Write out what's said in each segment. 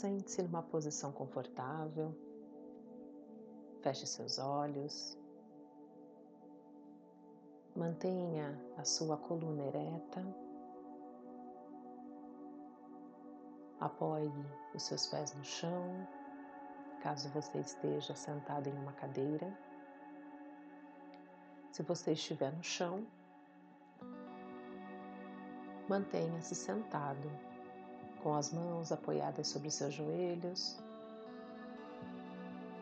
Sente-se numa posição confortável. Feche seus olhos. Mantenha a sua coluna ereta. Apoie os seus pés no chão, caso você esteja sentado em uma cadeira. Se você estiver no chão, mantenha-se sentado, com as mãos apoiadas sobre seus joelhos.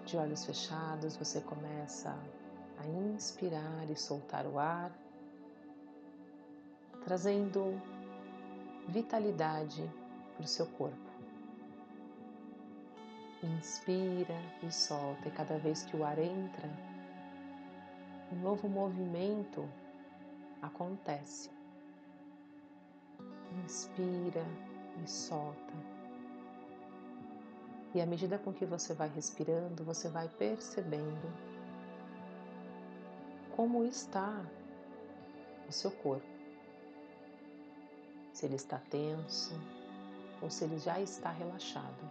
De olhos fechados, você começa a inspirar e soltar o ar, trazendo vitalidade para o seu corpo. Inspira e solta, e cada vez que o ar entra, um novo movimento acontece inspira e solta. E à medida com que você vai respirando, você vai percebendo como está o seu corpo. Se ele está tenso ou se ele já está relaxado.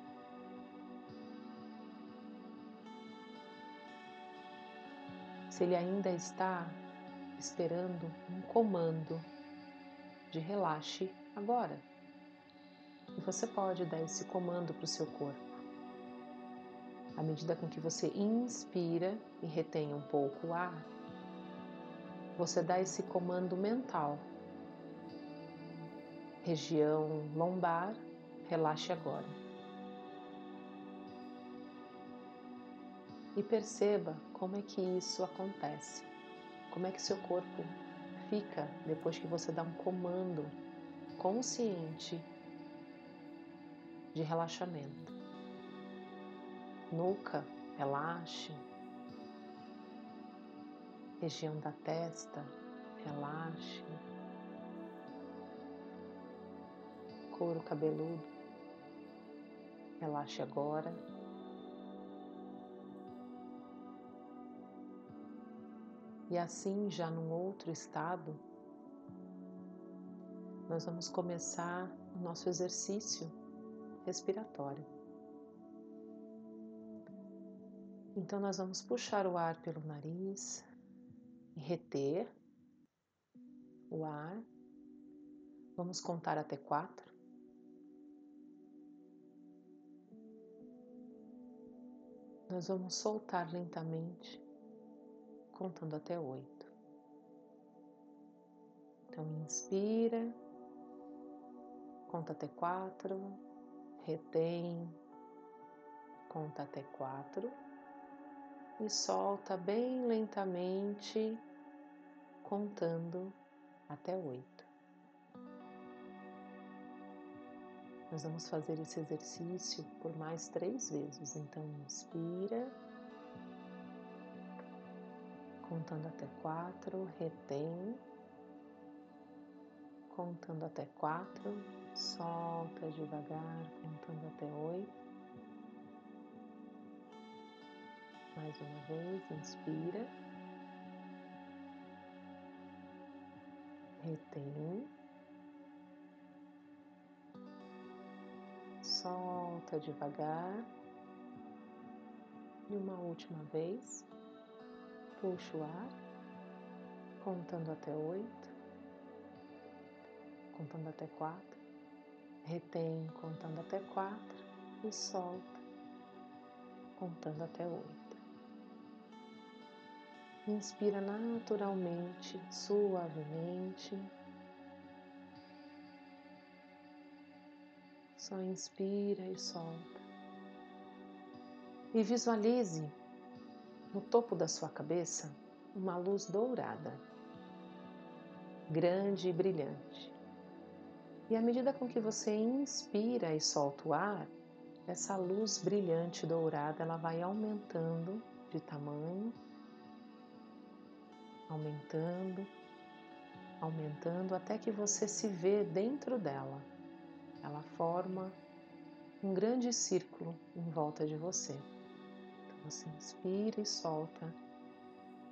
Se ele ainda está esperando um comando de relaxe agora. E você pode dar esse comando para o seu corpo. À medida com que você inspira e retém um pouco o ar, você dá esse comando mental. Região lombar, relaxe agora. E perceba como é que isso acontece. Como é que seu corpo fica depois que você dá um comando consciente de relaxamento. Nuca, relaxe. Região da testa, relaxe. Couro cabeludo, relaxe agora. E assim, já num outro estado, nós vamos começar o nosso exercício respiratório. Então, nós vamos puxar o ar pelo nariz e reter o ar. Vamos contar até quatro. Nós vamos soltar lentamente, contando até oito. Então, inspira conta até quatro, retém, conta até quatro e solta bem lentamente, contando até oito. Nós vamos fazer esse exercício por mais três vezes. Então, inspira, contando até quatro, retém, contando até quatro Solta devagar, contando até oito. Mais uma vez, inspira. Retém. Solta devagar. E uma última vez, puxa o ar, contando até oito, contando até quatro retém contando até quatro e solta contando até oito. Inspira naturalmente, suavemente. Só inspira e solta. E visualize no topo da sua cabeça uma luz dourada, grande e brilhante. E à medida com que você inspira e solta o ar, essa luz brilhante dourada ela vai aumentando de tamanho, aumentando, aumentando até que você se vê dentro dela. Ela forma um grande círculo em volta de você. Então você inspira e solta.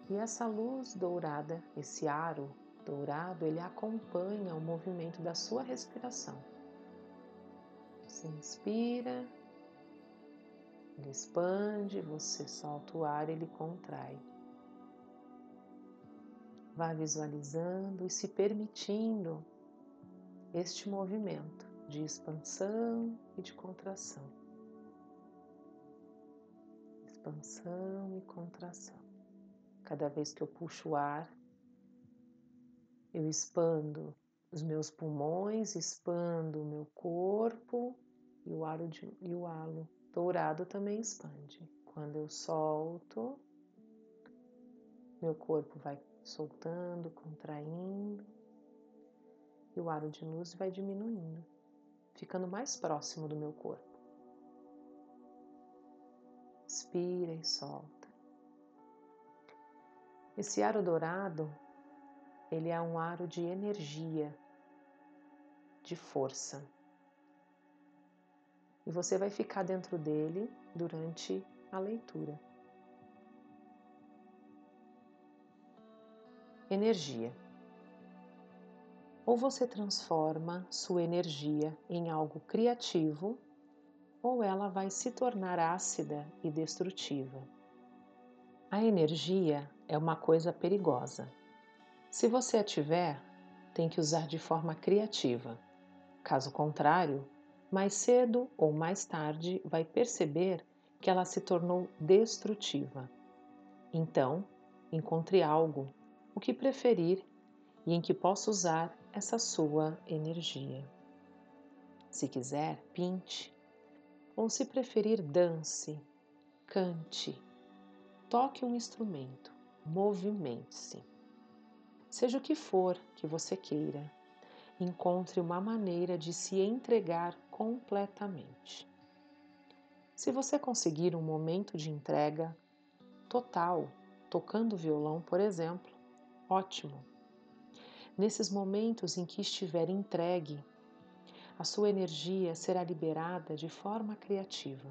E essa luz dourada, esse aro dourado, ele acompanha o movimento da sua respiração. Você inspira Ele expande, você solta o ar, ele contrai. Vá visualizando e se permitindo este movimento de expansão e de contração. Expansão e contração. Cada vez que eu puxo o ar, eu expando os meus pulmões, expando o meu corpo e o halo, de, e o halo dourado também expande. Quando eu solto, meu corpo vai soltando, contraindo e o aro de luz vai diminuindo, ficando mais próximo do meu corpo. Inspira e solta. Esse aro dourado, ele é um aro de energia, de força. E você vai ficar dentro dele durante a leitura. Energia. Ou você transforma sua energia em algo criativo, ou ela vai se tornar ácida e destrutiva. A energia é uma coisa perigosa. Se você a tiver, tem que usar de forma criativa. Caso contrário, mais cedo ou mais tarde vai perceber que ela se tornou destrutiva. Então, encontre algo o que preferir e em que possa usar essa sua energia. Se quiser, pinte, ou se preferir, dance, cante, toque um instrumento, movimente-se. Seja o que for que você queira, encontre uma maneira de se entregar completamente. Se você conseguir um momento de entrega total, tocando violão, por exemplo, Ótimo! Nesses momentos em que estiver entregue, a sua energia será liberada de forma criativa.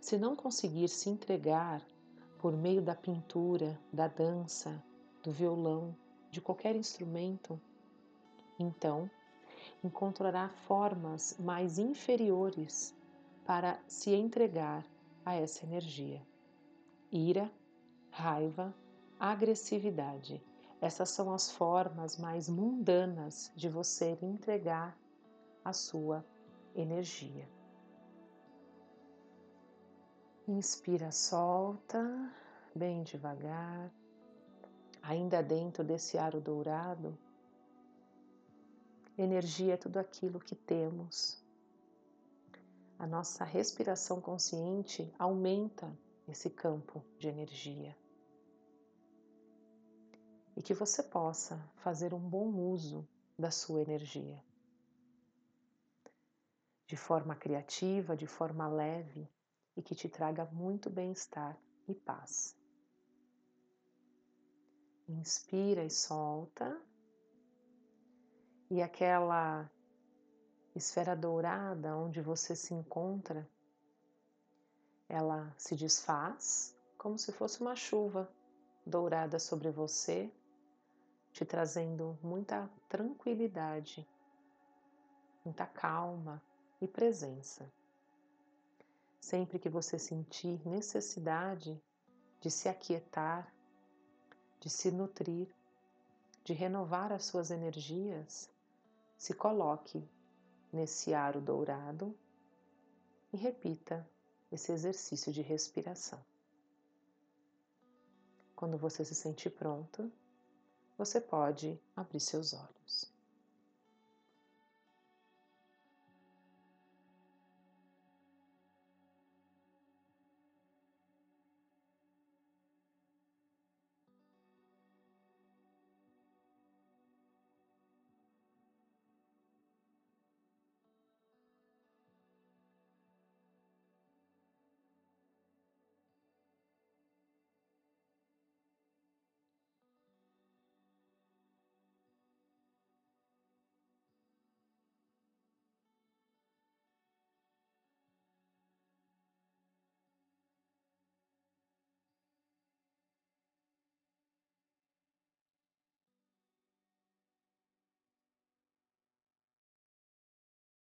Se não conseguir se entregar por meio da pintura, da dança, do violão, de qualquer instrumento, então encontrará formas mais inferiores para se entregar a essa energia. Ira, raiva, agressividade. Essas são as formas mais mundanas de você entregar a sua energia. Inspira, solta, bem devagar, ainda dentro desse aro dourado. Energia é tudo aquilo que temos. A nossa respiração consciente aumenta esse campo de energia e que você possa fazer um bom uso da sua energia. De forma criativa, de forma leve e que te traga muito bem-estar e paz. Inspira e solta. E aquela esfera dourada onde você se encontra, ela se desfaz como se fosse uma chuva dourada sobre você te trazendo muita tranquilidade, muita calma e presença. Sempre que você sentir necessidade de se aquietar, de se nutrir, de renovar as suas energias, se coloque nesse aro dourado e repita esse exercício de respiração. Quando você se sentir pronto, você pode abrir seus olhos.